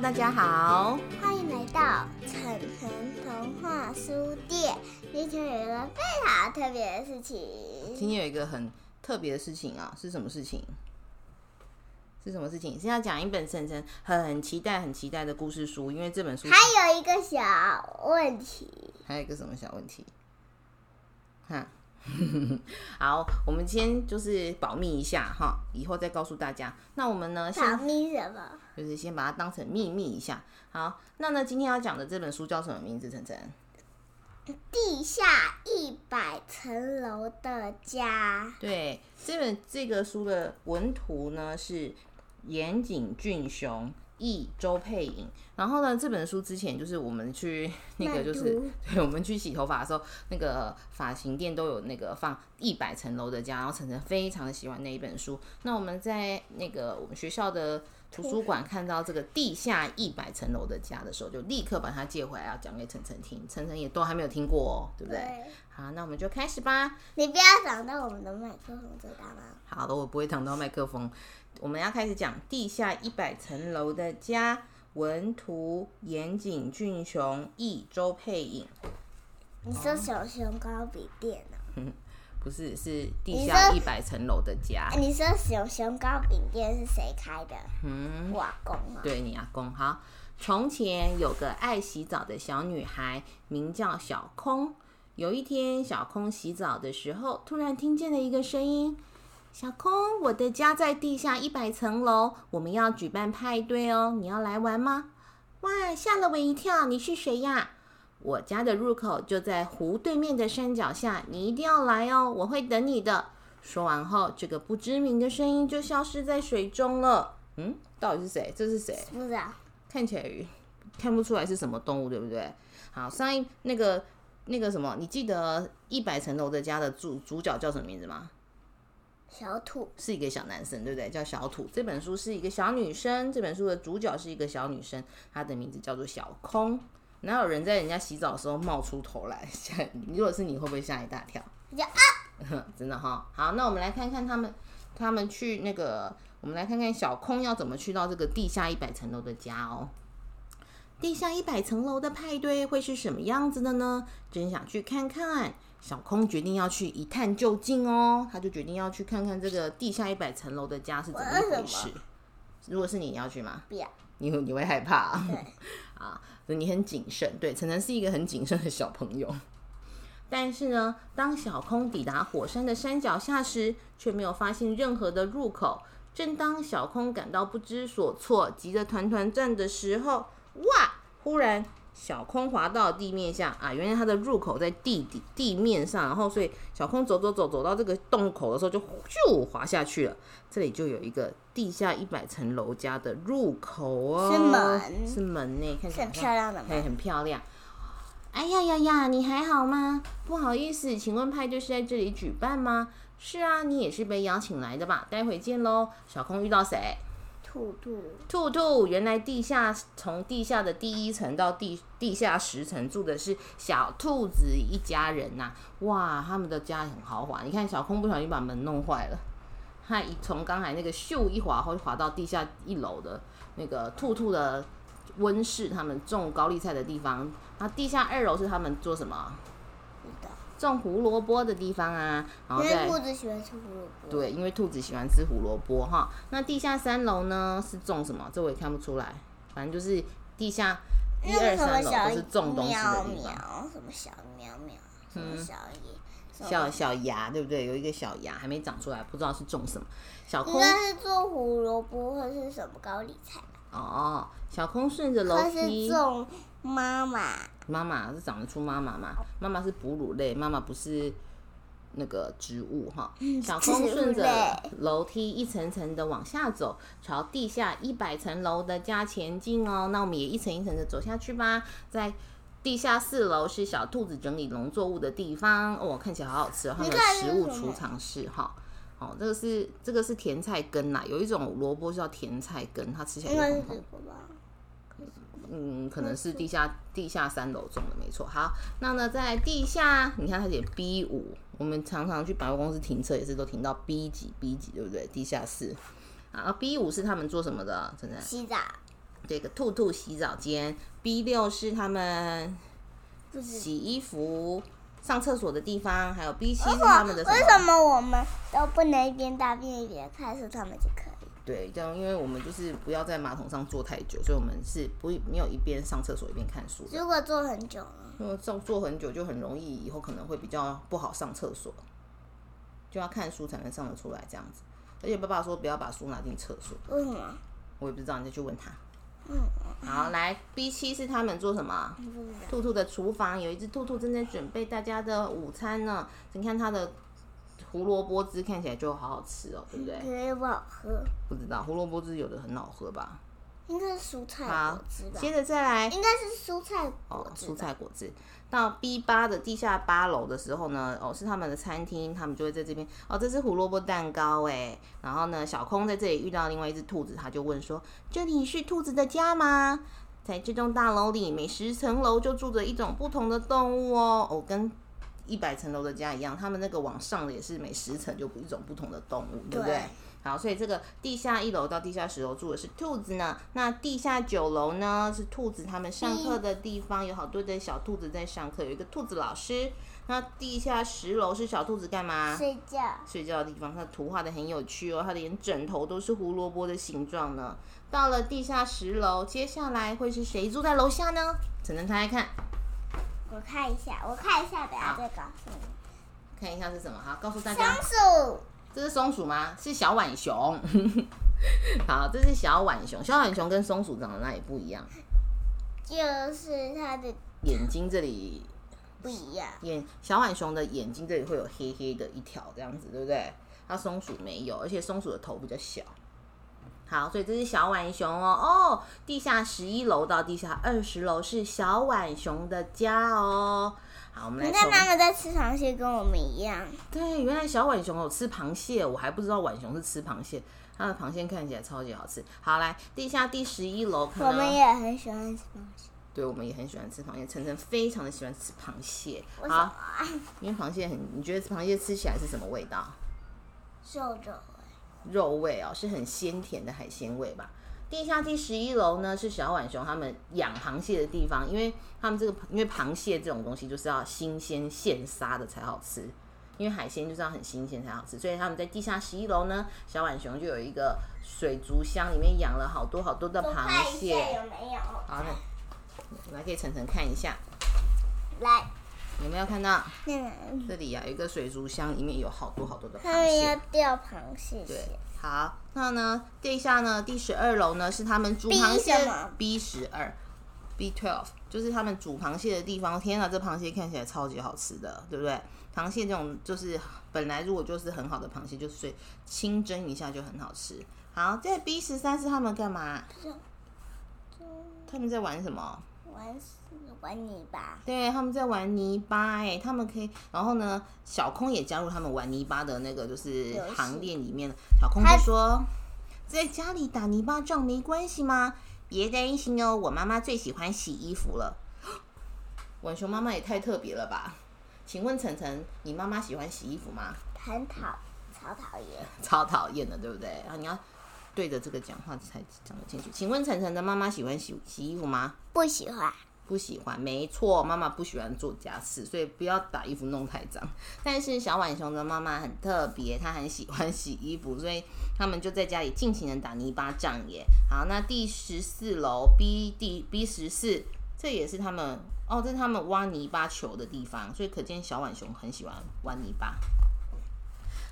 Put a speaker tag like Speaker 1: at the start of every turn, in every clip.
Speaker 1: 大家好，
Speaker 2: 欢迎来到晨晨童话书店。今天有一个非常特别的事情，
Speaker 1: 今天有一个很特别的事情啊，是什么事情？是什么事情？是要讲一本晨晨很期待、很期待的故事书，因为这本书
Speaker 2: 还有一个小问题，
Speaker 1: 还有一个什么小问题？哈，好，我们先就是保密一下哈，以后再告诉大家。那我们呢，
Speaker 2: 保密什么？
Speaker 1: 就是先把它当成秘密一下。好，那呢，今天要讲的这本书叫什么名字？晨晨，
Speaker 2: 地下一百层楼的家。
Speaker 1: 对，这本这个书的文图呢是。岩井俊雄译，周佩颖。然后呢，这本书之前就是我们去 那个，就是对，我们去洗头发的时候，那个发型店都有那个放一百层楼的家，然后晨晨非常的喜欢那一本书。那我们在那个我们学校的图书馆看到这个地下一百层楼的家的时候，就立刻把它借回来要讲给晨晨听。晨晨也都还没有听过哦，对不对？好，那我们就开始吧。
Speaker 2: 你不要挡到我们的麦克风，知道吗？
Speaker 1: 好的，我不会挡到麦克风。我们要开始讲地下一百层楼的家，文图岩井俊雄，译周佩影。
Speaker 2: 你说小熊糕饼店呢？
Speaker 1: 不是，是地下一百层楼的家。
Speaker 2: 你说熊熊糕饼店是谁开的？嗯，我阿公啊。
Speaker 1: 对你阿公。好，从前有个爱洗澡的小女孩，名叫小空。有一天，小空洗澡的时候，突然听见了一个声音。小空，我的家在地下一百层楼，我们要举办派对哦，你要来玩吗？哇，吓了我一跳！你是谁呀？我家的入口就在湖对面的山脚下，你一定要来哦，我会等你的。说完后，这个不知名的声音就消失在水中了。嗯，到底是谁？这是谁？
Speaker 2: 不知道，
Speaker 1: 看起来看不出来是什么动物，对不对？好，上一那个那个什么，你记得一百层楼的家的主主角叫什么名字吗？
Speaker 2: 小土
Speaker 1: 是一个小男生，对不对？叫小土。这本书是一个小女生，这本书的主角是一个小女生，她的名字叫做小空。哪有人在人家洗澡的时候冒出头来？吓！如果是你会不会吓一大跳？啊！真的哈。好，那我们来看看他们，他们去那个，我们来看看小空要怎么去到这个地下一百层楼的家哦。地下一百层楼的派对会是什么样子的呢？真想去看看。小空决定要去一探究竟哦，他就决定要去看看这个地下一百层楼的家是怎么一回事。如果是你，你要去吗？
Speaker 2: 不要，
Speaker 1: 你你会害怕。对 啊，你很谨慎。对，晨晨是一个很谨慎的小朋友。但是呢，当小空抵达火山的山脚下时，却没有发现任何的入口。正当小空感到不知所措、急得团团转的时候，哇！忽然。小空滑到地面下啊，原来它的入口在地底地面上，然后所以小空走走走走到这个洞口的时候就咻滑下去了。这里就有一个地下一百层楼家的入口哦，
Speaker 2: 是门，
Speaker 1: 是门呢，看起
Speaker 2: 来很漂亮的
Speaker 1: 门，很漂亮。哎呀呀呀，你还好吗？不好意思，请问派对是在这里举办吗？是啊，你也是被邀请来的吧？待会见喽。小空遇到谁？
Speaker 2: 兔兔，
Speaker 1: 兔兔，原来地下从地下的第一层到地地下十层住的是小兔子一家人呐！哇，他们的家很豪华。你看，小空不小心把门弄坏了，他一从刚才那个咻一滑，会滑到地下一楼的那个兔兔的温室，他们种高丽菜的地方。那地下二楼是他们做什么？种胡萝卜的地方啊，
Speaker 2: 然后因为兔子喜欢吃胡萝卜。
Speaker 1: 对，因为兔子喜欢吃胡萝卜哈。那地下三楼呢是种什么？这我也看不出来。反正就是地下一二三楼都是种东西的地
Speaker 2: 方。什么小喵喵？什么小
Speaker 1: 叶？小小芽对不对？有一个小芽还没长出来，不知道是种什么。小空
Speaker 2: 应该是种胡萝卜或是什么高丽菜
Speaker 1: 哦，小空顺着楼梯
Speaker 2: 种妈妈。
Speaker 1: 妈妈是长得出妈妈吗？妈妈是哺乳类，妈妈不是那个植物哈。小空顺着楼梯一层层的往下走，朝地下一百层楼的家前进哦。那我们也一层一层的走下去吧。在地下四楼是小兔子整理农作物的地方哦，看起来好好吃哦。它的食物储藏室哈。哦，这个是这个是甜菜根呐，有一种萝卜叫甜菜根，它吃起来就很红。嗯，可能是地下地下三楼种的，没错。好，那呢，在地下，你看它写 B 五，我们常常去百货公司停车也是都停到 B 几 B 几，对不对？地下室。啊，B 五是他们做什么的？真的？
Speaker 2: 洗澡。
Speaker 1: 这个兔兔洗澡间，B 六是他们洗衣服、上厕所的地方，还有 B 七是他们的
Speaker 2: 么为
Speaker 1: 什么？
Speaker 2: 我们都不能一边大便一边看是，他们就可以？
Speaker 1: 对，这样因为我们就是不要在马桶上坐太久，所以我们是不没有一边上厕所一边看书。
Speaker 2: 如果坐很久呢？
Speaker 1: 因为坐坐很久就很容易，以后可能会比较不好上厕所，就要看书才能上得出来这样子。而且爸爸说不要把书拿进厕所，
Speaker 2: 为什么？
Speaker 1: 我也不知道，你再去问他。
Speaker 2: 嗯，
Speaker 1: 好，来 B 七是他们做什么？兔兔的厨房有一只兔兔正在准备大家的午餐呢。你看它的胡萝卜汁看起来就好好吃哦，对不对？
Speaker 2: 可是又不好喝，
Speaker 1: 不知道胡萝卜汁有的很好喝吧？
Speaker 2: 应该是蔬菜
Speaker 1: 好
Speaker 2: 果汁，吧？
Speaker 1: 接着再来
Speaker 2: 应该是蔬菜
Speaker 1: 哦蔬。菜果汁。到 B 八的地下八楼的时候呢，哦是他们的餐厅，他们就会在这边哦，这是胡萝卜蛋糕哎。然后呢，小空在这里遇到另外一只兔子，他就问说：“这里是兔子的家吗？”在这栋大楼里，每十层楼就住着一种不同的动物哦。哦，跟一百层楼的家一样，他们那个往上的也是每十层就一种不同的动物，对不对？
Speaker 2: 对
Speaker 1: 好，所以这个地下一楼到地下十楼住的是兔子呢。那地下九楼呢是兔子他们上课的地方，有好多的小兔子在上课，有一个兔子老师。那地下十楼是小兔子干嘛？
Speaker 2: 睡觉。
Speaker 1: 睡觉的地方，它图画的很有趣哦，它连枕头都是胡萝卜的形状呢。到了地下十楼，接下来会是谁住在楼下呢？晨晨猜猜看，
Speaker 2: 我看一下，我看一下，等下再告诉你。
Speaker 1: 看一下是什么？好，告诉大家
Speaker 2: 松，鼠，
Speaker 1: 这是松鼠吗？是小浣熊。好，这是小浣熊。小浣熊跟松鼠长得那也不一样？
Speaker 2: 就是它的
Speaker 1: 眼睛这里
Speaker 2: 不一样。
Speaker 1: 眼小浣熊的眼睛这里会有黑黑的一条这样子，对不对？它松鼠没有，而且松鼠的头比较小。好，所以这是小浣熊哦。哦，地下十一楼到地下二十楼是小浣熊的家哦。好，我们来
Speaker 2: 你看
Speaker 1: 从
Speaker 2: 他们在吃螃蟹，跟我们一样。
Speaker 1: 对，原来小浣熊有吃螃蟹，我还不知道浣熊是吃螃蟹。它的螃蟹看起来超级好吃。好，来地下第十一楼，看
Speaker 2: 我们也很喜欢吃螃蟹。
Speaker 1: 对，我们也很喜欢吃螃蟹。晨晨非常的喜欢吃螃蟹。好，
Speaker 2: 啊？
Speaker 1: 因为螃蟹很，你觉得螃蟹吃起来是什么味道？
Speaker 2: 瘦肉味。
Speaker 1: 肉味哦，是很鲜甜的海鲜味吧。地下第十一楼呢是小浣熊他们养螃蟹的地方，因为他们这个因为螃蟹这种东西就是要新鲜现杀的才好吃，因为海鲜就是要很新鲜才好吃，所以他们在地下十一楼呢，小浣熊就有一个水族箱，里面养了好多好多的螃蟹。
Speaker 2: 有没有。
Speaker 1: 好，来给晨晨看一下，
Speaker 2: 来，
Speaker 1: 有没有看到
Speaker 2: 嗯
Speaker 1: 这里啊有一个水族箱，里面有好多好多的
Speaker 2: 他
Speaker 1: 螃蟹。
Speaker 2: 们要钓螃蟹
Speaker 1: 对。，好，那呢，地下呢，第十二楼呢是他们煮螃蟹 B 十二，B twelve 就是他们煮螃蟹的地方。天啊，这螃蟹看起来超级好吃的，对不对？螃蟹这种就是本来如果就是很好的螃蟹，就是所以清蒸一下就很好吃。好，在 B 十三是他们干嘛？他们在玩什么？
Speaker 2: 玩玩泥巴。
Speaker 1: 对，他们在玩泥巴哎，他们可以，然后呢，小空也加入他们玩泥巴的那个就是行列里面。小空就说，在家里打泥巴仗没关系吗？别担心哦，我妈妈最喜欢洗衣服了。浣熊妈妈也太特别了吧？请问晨晨，你妈妈喜欢洗衣服吗？
Speaker 2: 很讨，超讨厌。
Speaker 1: 超讨厌的，对不对？然后你要对着这个讲话才讲得进去。请问晨晨的妈妈喜欢洗洗衣服吗？
Speaker 2: 不喜欢。
Speaker 1: 不喜欢，没错，妈妈不喜欢做家事，所以不要把衣服弄太脏。但是小浣熊的妈妈很特别，她很喜欢洗衣服，所以他们就在家里尽情的打泥巴仗耶。好，那第十四楼 B 第 B 十四，这也是他们哦，这是他们挖泥巴球的地方，所以可见小浣熊很喜欢玩泥巴。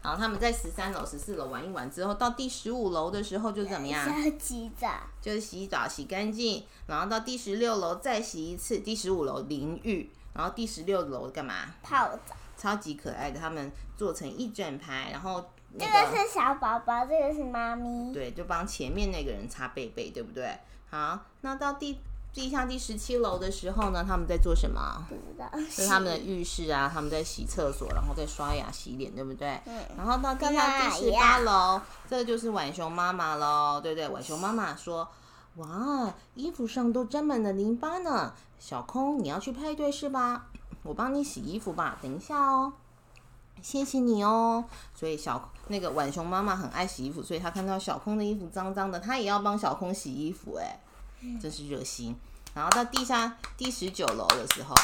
Speaker 1: 然后他们在十三楼、十四楼玩一玩之后，到第十五楼的时候就怎么样？
Speaker 2: 要洗澡。
Speaker 1: 就是洗澡洗干净，然后到第十六楼再洗一次，第十五楼淋浴，然后第十六楼干嘛？
Speaker 2: 泡澡。
Speaker 1: 超级可爱的，他们做成一整排，然后那
Speaker 2: 这
Speaker 1: 个
Speaker 2: 个是小宝宝，这个是妈咪。
Speaker 1: 对，就帮前面那个人擦背背，对不对？好，那到第地下第十七楼的时候呢，他们在做什么？
Speaker 2: 不知道。
Speaker 1: 是他们的浴室啊，他们在洗厕所，然后在刷牙洗脸，对不对？
Speaker 2: 嗯
Speaker 1: 然后到地
Speaker 2: 跟
Speaker 1: 下第十八楼，这个就是浣熊妈妈喽，对不对？浣熊妈妈说：“哇，衣服上都沾满了淋巴呢。小空，你要去派对是吧？我帮你洗衣服吧，等一下哦。”谢谢你哦。所以小那个浣熊妈妈很爱洗衣服，所以她看到小空的衣服脏脏的，她也要帮小空洗衣服。哎，真是热心。然后到地下第十九楼的时候，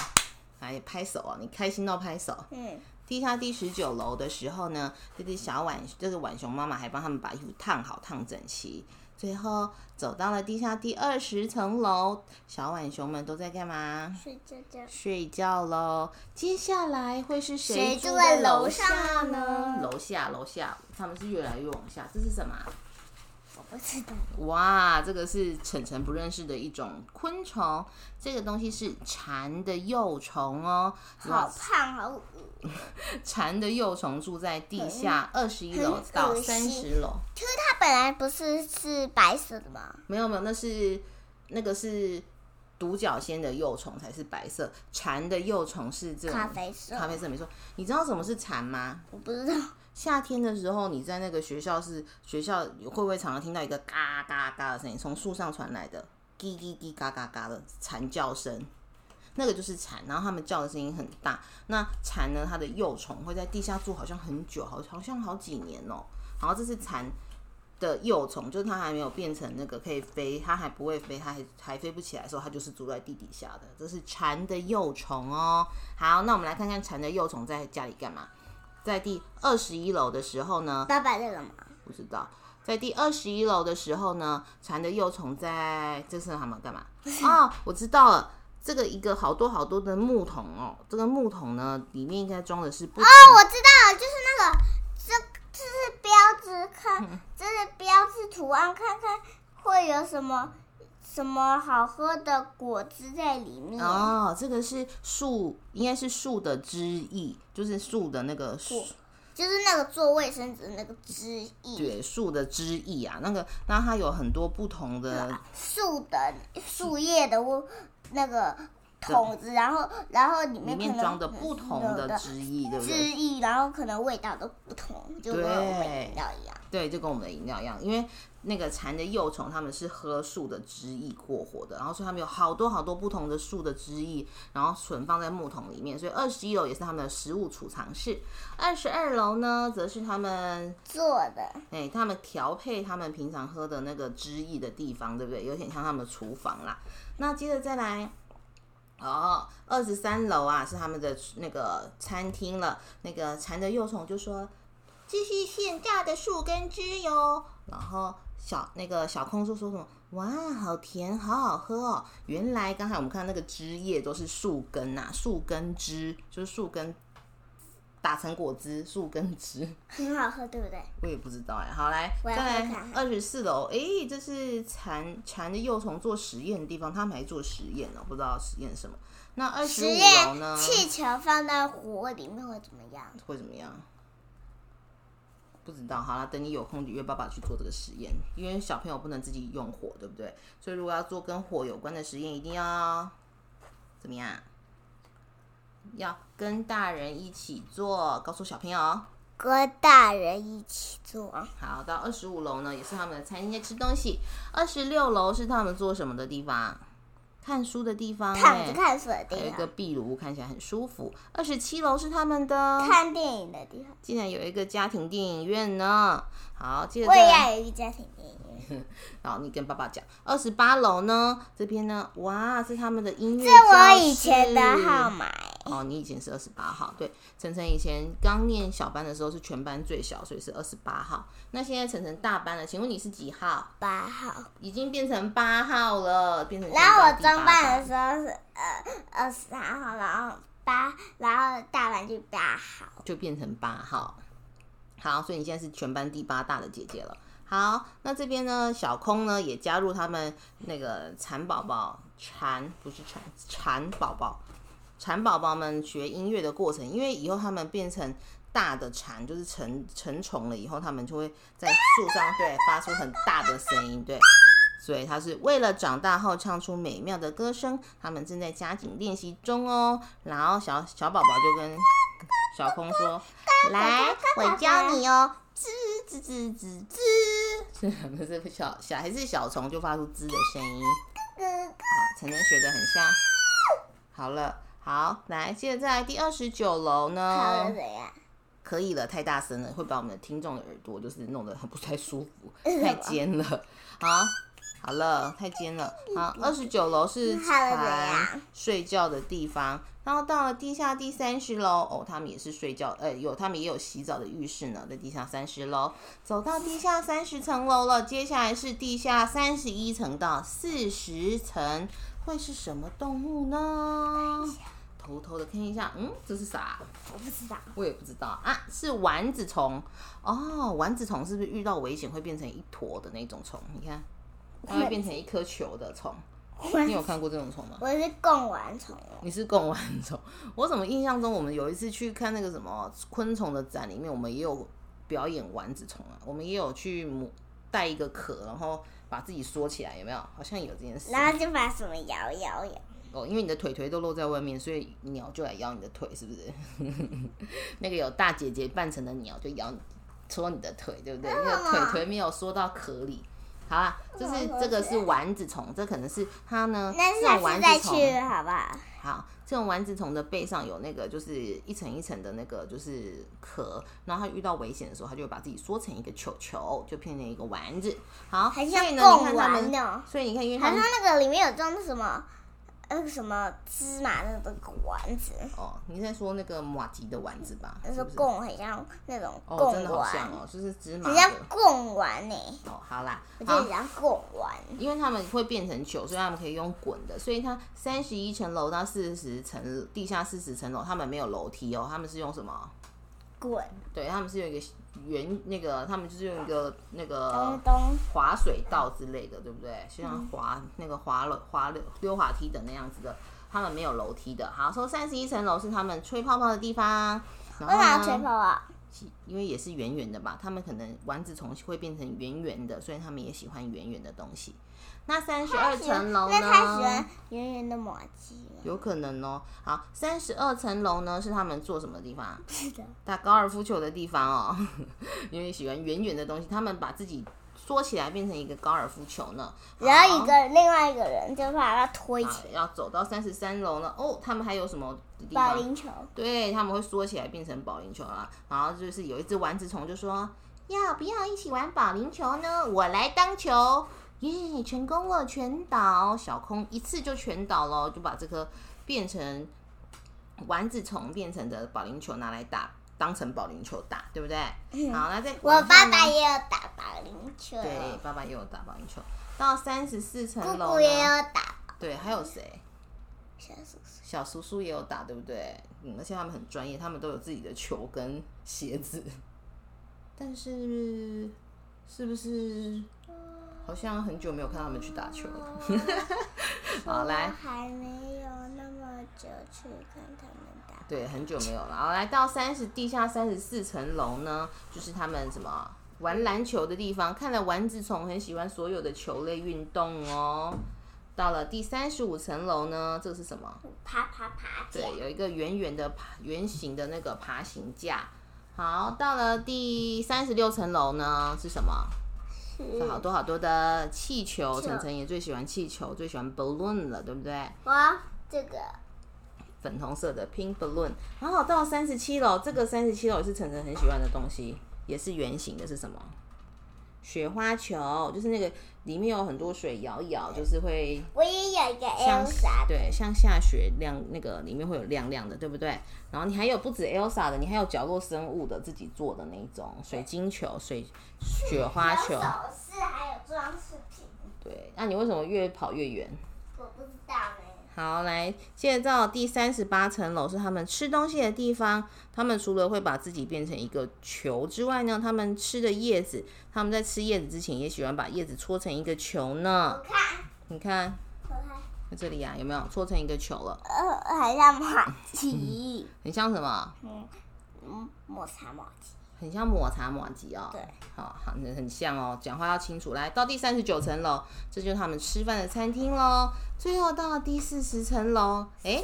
Speaker 1: 哎拍手啊！你开心到拍手。
Speaker 2: 嗯，
Speaker 1: 地下第十九楼的时候呢，这只小浣，这个浣熊妈妈还帮他们把衣服烫好、烫整齐。最后走到了地下第二十层楼，小浣熊们都在干嘛？
Speaker 2: 睡觉觉。
Speaker 1: 睡觉喽。接下来会是谁住
Speaker 2: 在
Speaker 1: 在楼
Speaker 2: 楼
Speaker 1: 下
Speaker 2: 上
Speaker 1: 呢
Speaker 2: 呢？
Speaker 1: 楼下，楼下，他们是越来越往下。这是什么
Speaker 2: 不知道。
Speaker 1: 哇，这个是晨晨不认识的一种昆虫，这个东西是蝉的幼虫哦。
Speaker 2: 好胖，好恶
Speaker 1: 蝉的幼虫住在地下二十一楼到
Speaker 2: 恶
Speaker 1: 三
Speaker 2: 心
Speaker 1: 十楼。
Speaker 2: 它本来不是是白色的吗？
Speaker 1: 没有没有，那是那个是独角仙的幼虫才是白色，蝉的幼虫是这种
Speaker 2: 咖啡色。
Speaker 1: 咖啡色没错。你知道什么是蝉吗？
Speaker 2: 我不知道。
Speaker 1: 夏天的时候，你在那个学校是学校会不会常常听到一个嘎嘎嘎的声音，从树上传来的叽叽叽嘎嘎嘎的蝉叫声？那个就是蝉，然后它们叫的声音很大。那蝉呢，它的幼虫会在地下住，好像很久，好好像好几年哦、然后这是蝉的幼虫，就是它还没有变成那个可以飞，它还不会飞，它还还飞不起来的时候，它就是住在地底下的。这是蝉的幼虫哦。好，那我们来看看蝉的幼虫在家里干嘛。在第二十一楼的时候呢，
Speaker 2: 爸爸在干嘛？
Speaker 1: 不知道，在第二十一楼的时候呢，蝉的幼虫在这是他们干嘛？哦，我知道了，这个一个好多好多的木桶哦，这个木桶呢里面应该装的是不
Speaker 2: 哦，我知道了，就是那个这这是标志，看这是标志图案，看看会有什么什么好喝的果汁在里面。
Speaker 1: 哦，这个是树，应该是树的汁液，就是树的那个树，
Speaker 2: 就是那个做卫生纸的那个枝叶，
Speaker 1: 对，树的枝叶啊，那个，然后它有很多不同的，
Speaker 2: 树的树叶的我那个桶子，然后然后里
Speaker 1: 里
Speaker 2: 面里
Speaker 1: 面装的不同的
Speaker 2: 的
Speaker 1: 汁液，对不对
Speaker 2: 汁
Speaker 1: 对？
Speaker 2: 液，然后可能味道都不同，就跟我们饮料一样。
Speaker 1: 对，就跟我们的饮料一样，因为那个蝉的幼虫，它们是喝树的汁液过活的，然后所以它们有好多好多不同的树的汁液，然后存放在木桶里面，所以二十一楼也是它们的食物储藏室，二十二楼呢，则是他们
Speaker 2: 做的
Speaker 1: 哎，他们调配他们平常喝的那个汁液的地方，对不对？有点像他们的厨房啦。那接着再来。哦，二十三楼啊是他们的那个餐厅了。那个蝉的幼虫就说：“这是现榨的树根汁哟。”然后小那个小空说说什么？哇，好甜，好好喝哦！原来刚才我们看那个汁液都是树根呐、树根汁就是树根打成果汁，树根汁。
Speaker 2: 很好喝，对不对？
Speaker 1: 我也不知道哎。好，来
Speaker 2: 我要
Speaker 1: 再来二十四楼，哎，这是蝉蝉的幼虫做实验的地方，他们还做实验呢，不知道实验什么。那二十
Speaker 2: 实
Speaker 1: 五楼
Speaker 2: 验
Speaker 1: 呢？
Speaker 2: 气球放在火里面会怎么样？
Speaker 1: 会怎么样？不知道。好了，等你有空约爸爸去做这个实验，因为小朋友不能自己用火，对不对？所以如果要做跟火有关的实验，一定要怎么样？要跟大人一起做，告诉小朋友哦。
Speaker 2: 跟大人一起做。
Speaker 1: 好，到二十五楼呢，也是他们的餐厅在吃东西。二十六楼是他们做什么的地方？看书的地方、
Speaker 2: 躺
Speaker 1: 着，
Speaker 2: 看书的
Speaker 1: 还有一个，壁炉，看起来很舒服。二十七楼是他们的，
Speaker 2: 看电影的地方。
Speaker 1: 竟然有一个家庭电影院呢。好，接着
Speaker 2: 我也要有一个家庭电影院。
Speaker 1: 好，你跟爸爸讲。二十八楼呢，这边呢，哇，是他们的音乐
Speaker 2: 这我以前的号码。
Speaker 1: 哦，你以前是二十八号，对，晨晨以前刚念小班的时候是全班最小，所以是二十八号。那现在晨晨大班了，请问你是几号？
Speaker 2: 八号。
Speaker 1: 已经变成八号了，变成全
Speaker 2: 然后我中班
Speaker 1: 班
Speaker 2: 的时候是呃二十三号，然后八，然后大班就八号。
Speaker 1: 就变成八号。好，所以你现在是全班第八大的姐姐了。好，那这边呢，小空呢也加入他们那个蚕宝宝，蚕不是蚕，蚕宝宝，蚕宝宝们学音乐的过程，因为以后他们变成大的蚕，就是成成虫了以后，他们就会在树上对发出很大的声音，对。所以他是为了长大后唱出美妙的歌声，他们正在加紧练习中哦。然后小小宝宝就跟小空说：“来，我教你哦，吱吱吱吱吱。”这两个是小小还是小虫就发出吱的声音，好，才能学得很像。好了，好，来，接着再来第二十九楼
Speaker 2: 好了
Speaker 1: 呢，
Speaker 2: 怎样？
Speaker 1: 可以了，太大声了，会把我们的听众的耳朵就是弄得很不太舒服，太尖了。好，好了，太尖了。好，二十九楼是蝉睡觉的地方，然后到了地下第三十楼，哦，他们也是睡觉，呃，有他们也有洗澡的浴室呢，在地下三十楼。走到地下三十层楼了，接下来是地下三十一层到四十层，会是什么动物呢？偷偷的看一下，嗯，这是啥？
Speaker 2: 我不知道。
Speaker 1: 我也不知道啊，是丸子虫哦。丸子虫是不是遇到危险会变成一坨的那种虫？你看，它会变成一颗球的虫。你有看过这种虫吗？
Speaker 2: 我是贡丸虫哦，
Speaker 1: 你是贡丸虫。我怎么印象中，我们有一次去看那个什么昆虫的展，里面我们也有表演丸子虫啊。我们也有去母带一个壳，然后把自己缩起来，有没有？好像有这件事。
Speaker 2: 然后就把什么摇摇摇。
Speaker 1: 哦，因为你的腿腿都露在外面，所以鸟就来咬你的腿，是不是？那个有大姐姐扮成的鸟就咬你，戳你的腿，对不对？那个腿腿没有缩到壳里。好啦，就是这个是丸子虫，这可能是它呢。
Speaker 2: 那
Speaker 1: 这种
Speaker 2: 下次再去好不好？
Speaker 1: 好，这种丸子虫的背上有那个就是一层一层的那个就是壳，然后它遇到危险的时候，它就会把自己缩成一个球球，就变成一个丸子。好，
Speaker 2: 很像
Speaker 1: 所以呢，你
Speaker 2: 贡
Speaker 1: 看它们
Speaker 2: 丸呢，
Speaker 1: 所以你看，因为它
Speaker 2: 那个里面有装什么，那个什么芝麻那个丸子，
Speaker 1: 哦，你在说那个马吉的丸子吧？
Speaker 2: 那是？贡，很像那种
Speaker 1: 哦，
Speaker 2: 贡
Speaker 1: 真的好
Speaker 2: 丸，
Speaker 1: 像哦，就是芝麻
Speaker 2: 很像
Speaker 1: 的。
Speaker 2: 贡丸呢。
Speaker 1: 哦，好啦，
Speaker 2: 我觉得
Speaker 1: 好
Speaker 2: 很，像贡丸。
Speaker 1: 因为他们会变成球，所以他们可以用滚的，所以它三十一层楼到四十层，地下四十层楼，他们没有楼梯哦，他们是用什么？
Speaker 2: 滚
Speaker 1: 对，他们是有一个圆那个，他们就是用一个那个滑水道之类的，对不对？就像滑那个滑了滑溜溜滑梯的那样子的，他们没有楼梯的。好，说三十一层楼是他们吹泡泡的地方，
Speaker 2: 为啥要吹泡啊？
Speaker 1: 因为也是圆圆的吧，他们可能丸子虫会变成圆圆的，所以他们也喜欢圆圆的东西。那三十二层楼呢？
Speaker 2: 那他喜欢圆圆的马鸡？
Speaker 1: 有可能哦。好，三十二层楼呢是他们做什么地方？
Speaker 2: 是的，
Speaker 1: 打高尔夫球的地方哦，因为喜欢圆圆的东西，他们把自己缩起来变成一个高尔夫球呢。
Speaker 2: 然后一个另外一个人就把它推起来，
Speaker 1: 要走到三十三楼呢哦，他们还有什么地方？
Speaker 2: 保龄球。
Speaker 1: 对，他们会缩起来变成保龄球啊。然后就是有一只丸子虫就说：“要不要一起玩保龄球呢？我来当球。”耶，成功了，全倒！小空一次就全倒了，就把这颗变成丸子虫变成的保龄球拿来打，当成保龄球打，对不对？好，那再
Speaker 2: 我爸爸也有打保龄球，
Speaker 1: 对，爸爸也有打保龄球。到三十四层
Speaker 2: 姑
Speaker 1: 楼
Speaker 2: 姑也？有打
Speaker 1: 对，还有谁？
Speaker 2: 小叔叔。
Speaker 1: 小叔叔也有打，对不对？嗯，而且他们很专业，他们都有自己的球跟鞋子。但是，是不是好像很久没有看他们去打球了？好，来，
Speaker 2: 还没有那么久去看他们打。
Speaker 1: 对，很久没有了。好，来到三十地下三十四层楼呢，就是他们什么玩篮球的地方。看来丸子虫很喜欢所有的球类运动哦。到了第三十五层楼呢，这个是什么？
Speaker 2: 爬爬爬架，
Speaker 1: 对，有一个圆圆的爬圆形的那个爬行架。好，到了第三十六层楼呢，是什么？是好多好多的气球。
Speaker 2: 球
Speaker 1: 晨晨也最喜欢气球，最喜欢 balloon 了，对不对？
Speaker 2: 哇，这个
Speaker 1: 粉红色的 pink balloon。然后到三十七楼，这个三十七楼也是晨晨很喜欢的东西，也是圆形的，是什么？雪花球，就是那个里面有很多水摇一摇，就是会
Speaker 2: 我也有一个
Speaker 1: 像
Speaker 2: Elsa，
Speaker 1: 对，像下雪亮那个里面会有亮亮的，对不对？然后你还有不止 Elsa 的，你还有角落生物的自己做的那种水晶球、水雪花球
Speaker 2: 有。首饰还有装饰品，
Speaker 1: 对，那你为什么越跑越远？
Speaker 2: 我不知道呢。
Speaker 1: 好，来，接着到第三十八层楼是他们吃东西的地方。他们除了会把自己变成一个球之外呢，他们吃的叶子，他们在吃叶子之前也喜欢把叶子搓成一个球呢
Speaker 2: 我。看，
Speaker 1: 你看，
Speaker 2: 我看，
Speaker 1: 在这里呀、有没有搓成一个球了？
Speaker 2: 呃，很像马蹄，
Speaker 1: 很像什么？
Speaker 2: 嗯嗯，抹茶马蹄，
Speaker 1: 很像抹茶抹吉哦。
Speaker 2: 对，
Speaker 1: 好，好，很很像哦。讲话要清楚。来到第三十九层楼，这就是他们吃饭的餐厅喽。最后到第四十层楼，哎？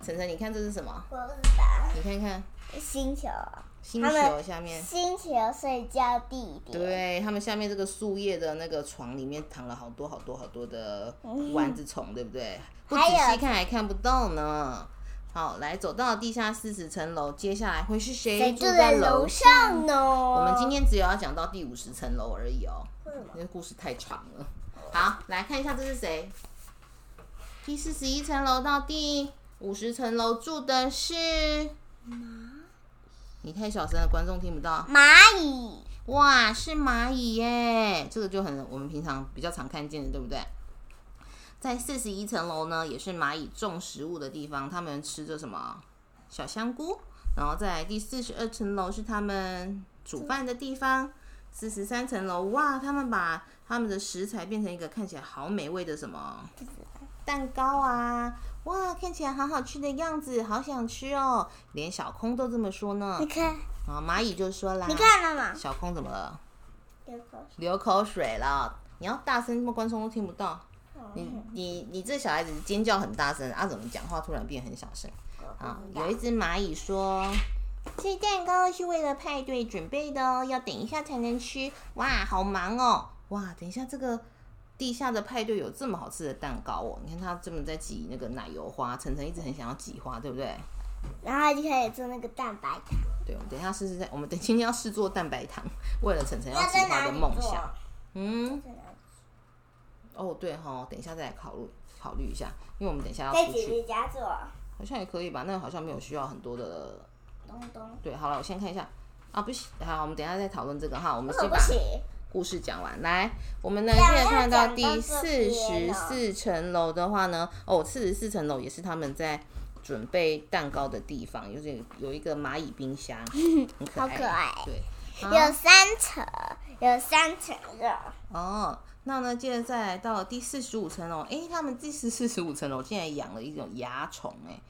Speaker 1: 晨晨，你看这是什么？
Speaker 2: 我不知道。
Speaker 1: 你看看
Speaker 2: 星球，
Speaker 1: 星球下面。
Speaker 2: 星球睡觉地点，
Speaker 1: 对他们下面这个树叶的那个床里面躺了好多好多好多的丸子虫，对不对？不仔细看还看不到呢。好，来走到地下四十层楼，接下来会是谁
Speaker 2: 谁住
Speaker 1: 住在
Speaker 2: 在楼
Speaker 1: 楼上？
Speaker 2: 呢？
Speaker 1: 我们今天只有要讲到第五十层楼而已哦，因为故事太长了。好，来看一下这是谁？第四十一层楼到第五十层楼住的是蚂你太小声了，观众听不到。
Speaker 2: 蚂蚁，
Speaker 1: 哇，是蚂蚁耶！这个就很我们平常比较常看见的，对不对？在四十一层楼呢，也是蚂蚁种食物的地方，他们吃着什么小香菇。然后在第四十二层楼是他们煮饭的地方。四十三层楼，哇，他们把他们的食材变成一个看起来好美味的什么蛋糕啊！哇，看起来好好吃的样子，好想吃哦！连小空都这么说呢。
Speaker 2: 你看，
Speaker 1: 啊，蚂蚁就说啦，
Speaker 2: 你看了吗？
Speaker 1: 小空怎么了？
Speaker 2: 流口水。
Speaker 1: 流口水了。你要大声，那么观众都听不到。你你你这小孩子尖叫很大声，啊，怎么讲话突然变很小声？啊，有一只蚂蚁说：“这蛋糕是为了派对准备的哦，要等一下才能吃。”哇，好忙哦！哇，等一下这个地下的派对有这么好吃的蛋糕哦！你看他这么在挤那个奶油花，晨晨一直很想要挤花，对不对？
Speaker 2: 然后就开始做那个蛋白糖。
Speaker 1: 对，我们等一下试试在，我们等今天要试做蛋白糖，为了晨晨要挤花的梦想。？嗯，哦对哈，等一下再来考虑考虑一下，因为我们等一下要出去，
Speaker 2: 在姐姐家做。
Speaker 1: 好像也可以吧？那个好像没有需要很多的。
Speaker 2: 东东。
Speaker 1: 对，好了，我先看一下啊，不行，好，我们等一下再讨论这个哈，我们先把？故事讲完。来，我们呢现在看到第四十
Speaker 2: 哦
Speaker 1: 四层楼的话呢，哦，四十四层楼也是他们在准备蛋糕的地方，有点有一个蚂蚁冰箱，很可爱，
Speaker 2: 好可爱
Speaker 1: 对，好
Speaker 2: 有三层，有三层的。
Speaker 1: 哦，那呢，接着再来到第四十五层楼，诶，他们第四四十五层楼竟然养了一种蚜虫，诶，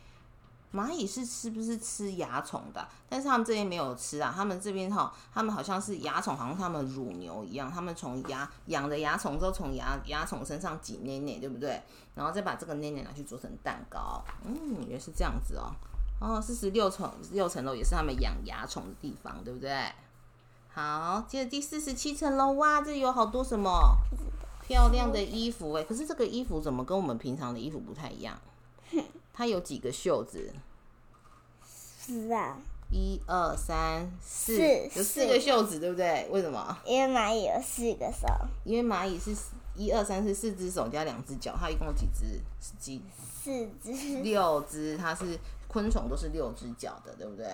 Speaker 1: 蚂蚁是是不是吃蚜虫的？但是他们这边没有吃啊，他们这边哈，他们好像是蚜虫，好像他们乳牛一样，他们从蚜养的蚜虫之后，从蚜蚜虫身上挤奶奶，对不对？然后再把这个奶奶拿去做成蛋糕，嗯，也是这样子哦。哦，四十六层六层楼也是他们养蚜虫的地方，对不对？好，接着第四十七层楼，哇，这里有好多什么漂亮的衣服哎，可是这个衣服怎么跟我们平常的衣服不太一样？它有几个袖子？
Speaker 2: 是啊，
Speaker 1: 一二三四，有四个袖子，对不对？为什么？
Speaker 2: 因为蚂蚁有四个手，
Speaker 1: 因为蚂蚁是一二三四四只手加两只脚，它一共有几只？是几
Speaker 2: 四只。
Speaker 1: 六只？它是昆虫都是六只脚的，对不对？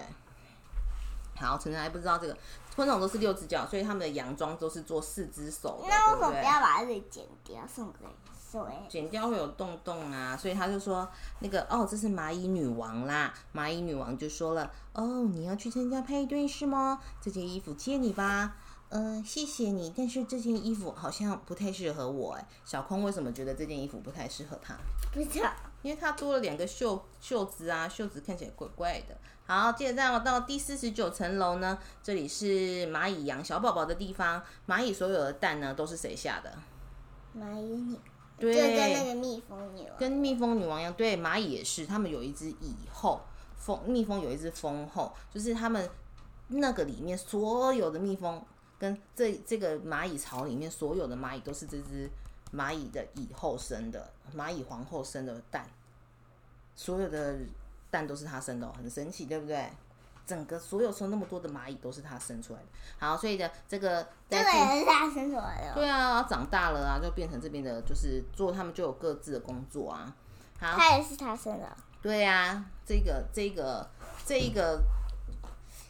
Speaker 1: 好，晨晨还不知道这个昆虫都是六只脚，所以他们的洋装都是做四只手的，
Speaker 2: 那为什么不？要把这里剪掉，送给谁？
Speaker 1: 剪掉会有洞洞啊，所以他就说那个哦，这是蚂蚁女王啦。蚂蚁女王就说了，哦，你要去参加派对是吗？这件衣服借你吧。嗯、谢谢你，但是这件衣服好像不太适合我哎。小空为什么觉得这件衣服不太适合他？
Speaker 2: 不知道。
Speaker 1: 因为它多了两个袖袖子啊，袖子看起来怪怪的。好，接着再到第四十九层楼呢，这里是蚂蚁养小宝宝的地方。蚂蚁所有的蛋呢，都是谁下的？
Speaker 2: 蚂蚁女，
Speaker 1: 对，
Speaker 2: 就跟那个蜜蜂女王。
Speaker 1: 跟蜜蜂女王一样，对，蚂蚁也是，他们有一只蚁后，蜂蜜蜂有一只蜂后，就是他们那个里面所有的蜜蜂跟这这个蚂蚁巢里面所有的蚂蚁都是这只蚂蚁的蚁后生的，蚂蚁皇后生的蛋，所有的蛋都是它生的、哦，很神奇，对不对？整个所有生那么多的蚂蚁都是它生出来的。好，所以的这个
Speaker 2: 这个也是他生出来的。
Speaker 1: 对啊，长大了啊，就变成这边的，就是做他们就有各自的工作啊。好，
Speaker 2: 他也是他生的。
Speaker 1: 对呀、这个这个这一个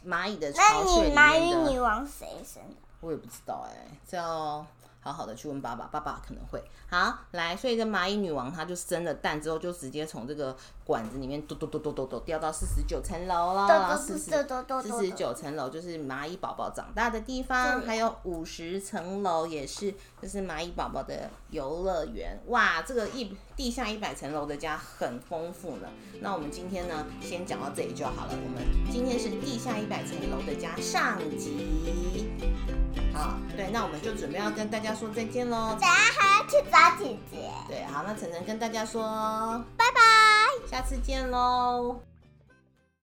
Speaker 1: 蚂蚁的巢穴里
Speaker 2: 蚂蚁女王谁生的？
Speaker 1: 我也不知道哎、这要好好的去问爸爸，爸爸可能会。好，来，所以这蚂蚁女王她就生了蛋之后，就直接从这个管子里面嘟嘟嘟嘟嘟嘟掉到四十九层楼了，然后四十
Speaker 2: 嘟嘟嘟嘟嘟
Speaker 1: 四十九层楼就是蚂蚁宝宝长大的地方，还有五十层楼也是，就是蚂蚁宝宝的游乐园。哇，这个一地下一百层楼的家很丰富呢。那我们今天呢，先讲到这里就好了。我们今天是地下一百层楼的家上集。好，对，那我们就准备要跟大家说再见喽。
Speaker 2: 等下还要去找姐姐。
Speaker 1: 对，好，那晨晨跟大家说，
Speaker 2: 拜拜。
Speaker 1: 下次见喽。